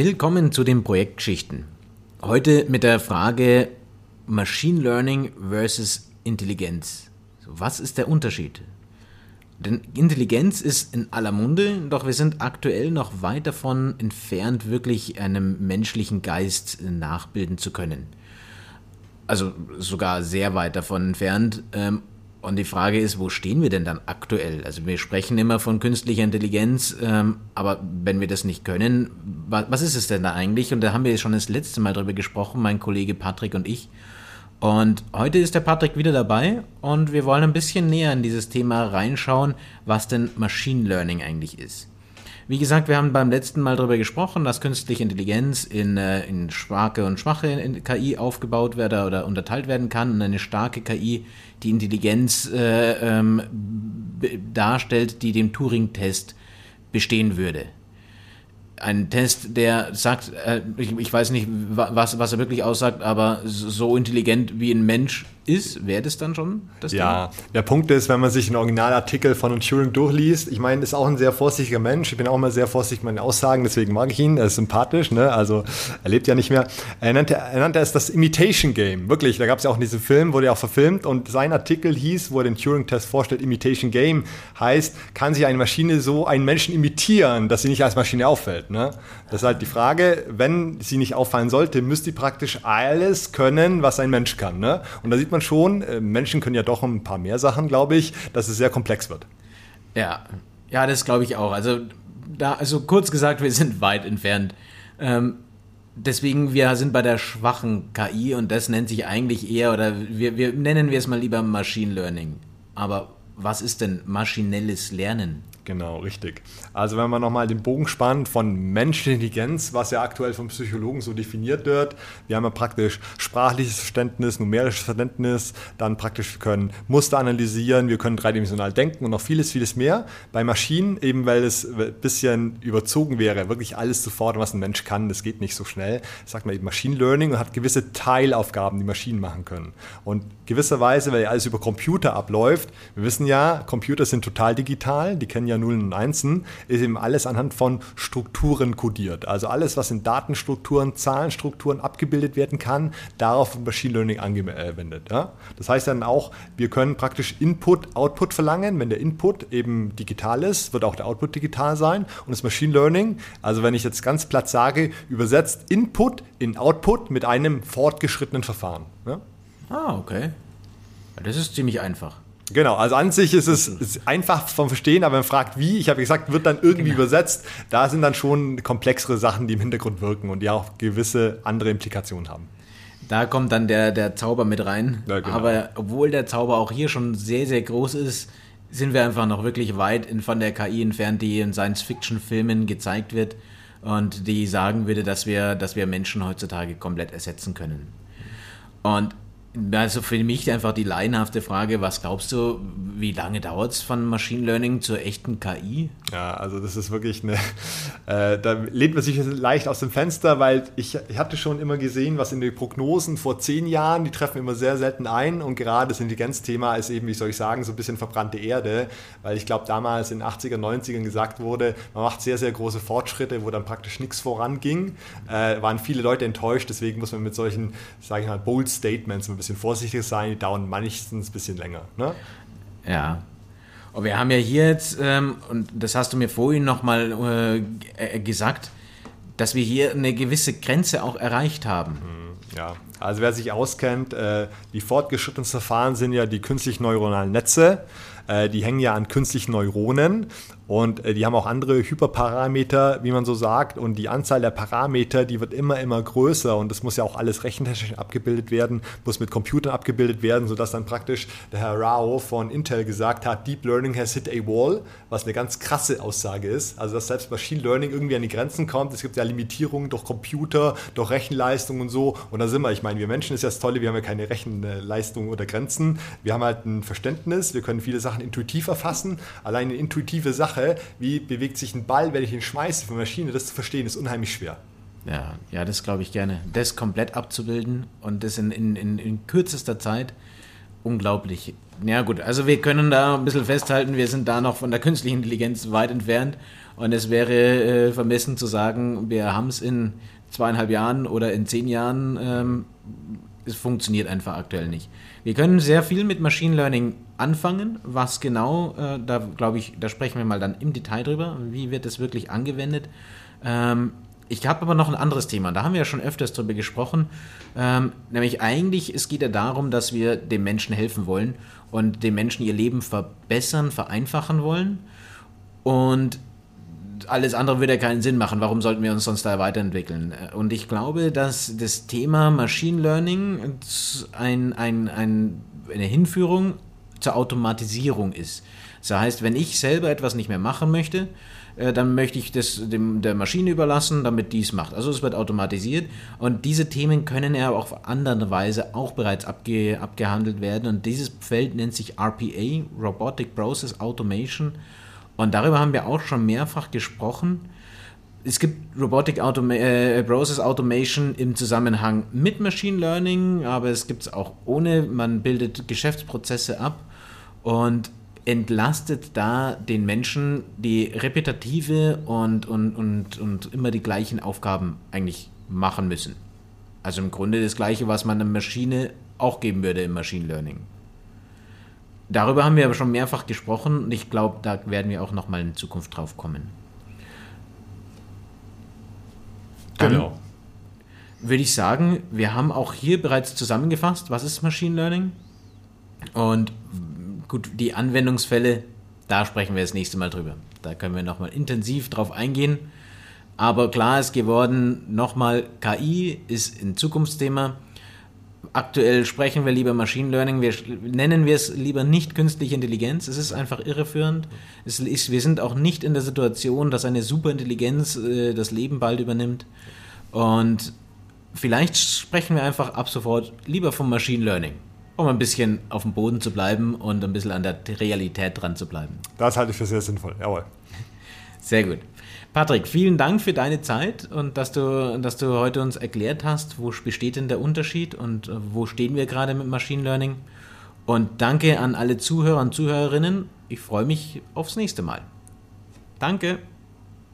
Willkommen zu den Projektgeschichten. Heute mit der Frage Machine Learning versus Intelligenz. Was ist der Unterschied? Denn Intelligenz ist in aller Munde, doch wir sind aktuell noch weit davon entfernt, wirklich einem menschlichen Geist nachbilden zu können. Also sogar sehr weit davon entfernt. Und die Frage ist, wo stehen wir denn dann aktuell? Also wir sprechen immer von künstlicher Intelligenz, ähm, aber wenn wir das nicht können, was ist es denn da eigentlich? Und da haben wir schon das letzte Mal drüber gesprochen, mein Kollege Patrick und ich. Und heute ist der Patrick wieder dabei und wir wollen ein bisschen näher in dieses Thema reinschauen, was denn Machine Learning eigentlich ist. Wie gesagt, wir haben beim letzten Mal darüber gesprochen, dass künstliche Intelligenz in, äh, in starke und schwache KI aufgebaut werden oder unterteilt werden kann und eine starke KI die Intelligenz äh, ähm, darstellt, die dem Turing-Test bestehen würde. Ein Test, der sagt, äh, ich, weiß nicht, was, was er wirklich aussagt, aber so intelligent wie ein Mensch ist, wäre das dann schon das Ja, Ding? der Punkt ist, wenn man sich einen Originalartikel von Turing durchliest, ich meine, ist auch ein sehr vorsichtiger Mensch, ich bin auch immer sehr vorsichtig mit meinen Aussagen, deswegen mag ich ihn, er ist sympathisch, ne? also er lebt ja nicht mehr. Er nannte, er nannte es das Imitation Game, wirklich, da gab es ja auch diesen Film, wurde ja auch verfilmt und sein Artikel hieß, wo er den Turing-Test vorstellt, Imitation Game, heißt, kann sich eine Maschine so einen Menschen imitieren, dass sie nicht als Maschine auffällt. Ne? Das ist halt die Frage, wenn sie nicht auffallen sollte, müsste sie praktisch alles können, was ein Mensch kann. Ne? Und da sieht man man schon, äh, Menschen können ja doch ein paar mehr Sachen, glaube ich, dass es sehr komplex wird. Ja, ja, das glaube ich auch. Also, da, also kurz gesagt, wir sind weit entfernt. Ähm, deswegen, wir sind bei der schwachen KI und das nennt sich eigentlich eher, oder wir, wir nennen wir es mal lieber Machine Learning. Aber was ist denn maschinelles Lernen? Genau, richtig. Also wenn man nochmal den Bogen spannt von Menschenintelligenz, was ja aktuell vom Psychologen so definiert wird, wir haben ja praktisch sprachliches Verständnis, numerisches Verständnis, dann praktisch können Muster analysieren, wir können dreidimensional denken und noch vieles, vieles mehr. Bei Maschinen, eben weil es ein bisschen überzogen wäre, wirklich alles zu fordern, was ein Mensch kann, das geht nicht so schnell, sagt man eben Machine Learning und hat gewisse Teilaufgaben, die Maschinen machen können. Und gewisserweise, weil alles über Computer abläuft, wir wissen ja, Computer sind total digital, die kennen ja Nullen und Einsen, ist eben alles anhand von Strukturen kodiert. Also alles, was in Datenstrukturen, Zahlenstrukturen abgebildet werden kann, darauf wird Machine Learning angewendet. Ja? Das heißt dann auch, wir können praktisch Input, Output verlangen. Wenn der Input eben digital ist, wird auch der Output digital sein. Und das Machine Learning, also wenn ich jetzt ganz platt sage, übersetzt Input in Output mit einem fortgeschrittenen Verfahren. Ja? Ah, okay. Das ist ziemlich einfach. Genau, also an sich ist es ist einfach vom Verstehen, aber man fragt wie, ich habe gesagt, wird dann irgendwie genau. übersetzt. Da sind dann schon komplexere Sachen, die im Hintergrund wirken und die auch gewisse andere Implikationen haben. Da kommt dann der, der Zauber mit rein. Ja, genau. Aber obwohl der Zauber auch hier schon sehr, sehr groß ist, sind wir einfach noch wirklich weit von der KI entfernt, die in Science-Fiction-Filmen gezeigt wird und die sagen würde, dass wir, dass wir Menschen heutzutage komplett ersetzen können. Und also für mich einfach die laienhafte Frage, was glaubst du, wie lange dauert es von Machine Learning zur echten KI? Ja, also das ist wirklich eine, äh, da lehnt man sich leicht aus dem Fenster, weil ich, ich hatte schon immer gesehen, was in den Prognosen vor zehn Jahren, die treffen immer sehr selten ein und gerade das Intelligenzthema ist eben, wie soll ich sagen, so ein bisschen verbrannte Erde, weil ich glaube damals in den 80er, 90ern gesagt wurde, man macht sehr, sehr große Fortschritte, wo dann praktisch nichts voranging, äh, waren viele Leute enttäuscht, deswegen muss man mit solchen, sage ich mal, bold Statements bisschen vorsichtig sein, die dauern meistens ein bisschen länger. Ne? Ja. Und wir haben ja hier jetzt, ähm, und das hast du mir vorhin nochmal äh, äh, gesagt, dass wir hier eine gewisse Grenze auch erreicht haben. Hm, ja, also wer sich auskennt, äh, die fortgeschrittensten Verfahren sind ja die künstlich neuronalen Netze. Äh, die hängen ja an künstlichen Neuronen und äh, die haben auch andere Hyperparameter, wie man so sagt. Und die Anzahl der Parameter, die wird immer, immer größer. Und das muss ja auch alles rechentechnisch abgebildet werden, muss mit Computern abgebildet werden, sodass dann praktisch der Herr Rao von Intel gesagt hat, Deep Learning has hit a wall, was eine ganz krasse Aussage ist. Also dass selbst Machine Learning irgendwie an die Grenzen kommt. Es gibt ja Limitierungen durch Computer, durch Rechenleistung und so. Und da sind wir. Ich meine, wir Menschen ist ja das Tolle, wir haben ja keine Rechenleistung oder Grenzen. Wir haben halt ein Verständnis, wir können viele Sachen intuitiv erfassen. Allein eine intuitive Sache Sache, wie bewegt sich ein Ball, wenn ich ihn schmeiße von der Maschine, das zu verstehen, ist unheimlich schwer. Ja, ja, das glaube ich gerne. Das komplett abzubilden und das in, in, in, in kürzester Zeit, unglaublich. Ja gut, also wir können da ein bisschen festhalten, wir sind da noch von der künstlichen Intelligenz weit entfernt. Und es wäre äh, vermessen zu sagen, wir haben es in zweieinhalb Jahren oder in zehn Jahren. Ähm, es funktioniert einfach aktuell nicht. Wir können sehr viel mit Machine Learning anfangen. Was genau, äh, da glaube ich, da sprechen wir mal dann im Detail drüber. Wie wird es wirklich angewendet? Ähm, ich habe aber noch ein anderes Thema, da haben wir ja schon öfters drüber gesprochen. Ähm, nämlich eigentlich, es geht ja darum, dass wir dem Menschen helfen wollen und dem Menschen ihr Leben verbessern, vereinfachen wollen. Und alles andere würde ja keinen Sinn machen. Warum sollten wir uns sonst da weiterentwickeln? Und ich glaube, dass das Thema Machine Learning ein, ein, ein, eine Hinführung zur Automatisierung ist. Das heißt, wenn ich selber etwas nicht mehr machen möchte, äh, dann möchte ich das dem, der Maschine überlassen, damit die es macht. Also es wird automatisiert und diese Themen können ja auf andere Weise auch bereits abge, abgehandelt werden und dieses Feld nennt sich RPA, Robotic Process Automation und darüber haben wir auch schon mehrfach gesprochen. Es gibt Robotic Automa äh, Process Automation im Zusammenhang mit Machine Learning, aber es gibt es auch ohne. Man bildet Geschäftsprozesse ab und entlastet da den Menschen, die repetitive und, und, und, und immer die gleichen Aufgaben eigentlich machen müssen. Also im Grunde das gleiche, was man einer Maschine auch geben würde im Machine Learning. Darüber haben wir aber schon mehrfach gesprochen und ich glaube, da werden wir auch nochmal in Zukunft drauf kommen. Dann genau. Würde ich sagen, wir haben auch hier bereits zusammengefasst, was ist Machine Learning? Und gut, die Anwendungsfälle, da sprechen wir das nächste Mal drüber. Da können wir nochmal intensiv drauf eingehen. Aber klar ist geworden, nochmal, KI ist ein Zukunftsthema. Aktuell sprechen wir lieber Machine Learning, wir nennen wir es lieber nicht künstliche Intelligenz. Es ist einfach irreführend. Es ist, wir sind auch nicht in der Situation, dass eine Superintelligenz äh, das Leben bald übernimmt. Und vielleicht sprechen wir einfach ab sofort lieber vom Machine Learning, um ein bisschen auf dem Boden zu bleiben und ein bisschen an der Realität dran zu bleiben. Das halte ich für sehr sinnvoll, jawohl. Sehr gut. Patrick, vielen Dank für deine Zeit und dass du, dass du heute uns erklärt hast, wo besteht denn der Unterschied und äh, wo stehen wir gerade mit Machine Learning. Und danke an alle Zuhörer und Zuhörerinnen. Ich freue mich aufs nächste Mal. Danke.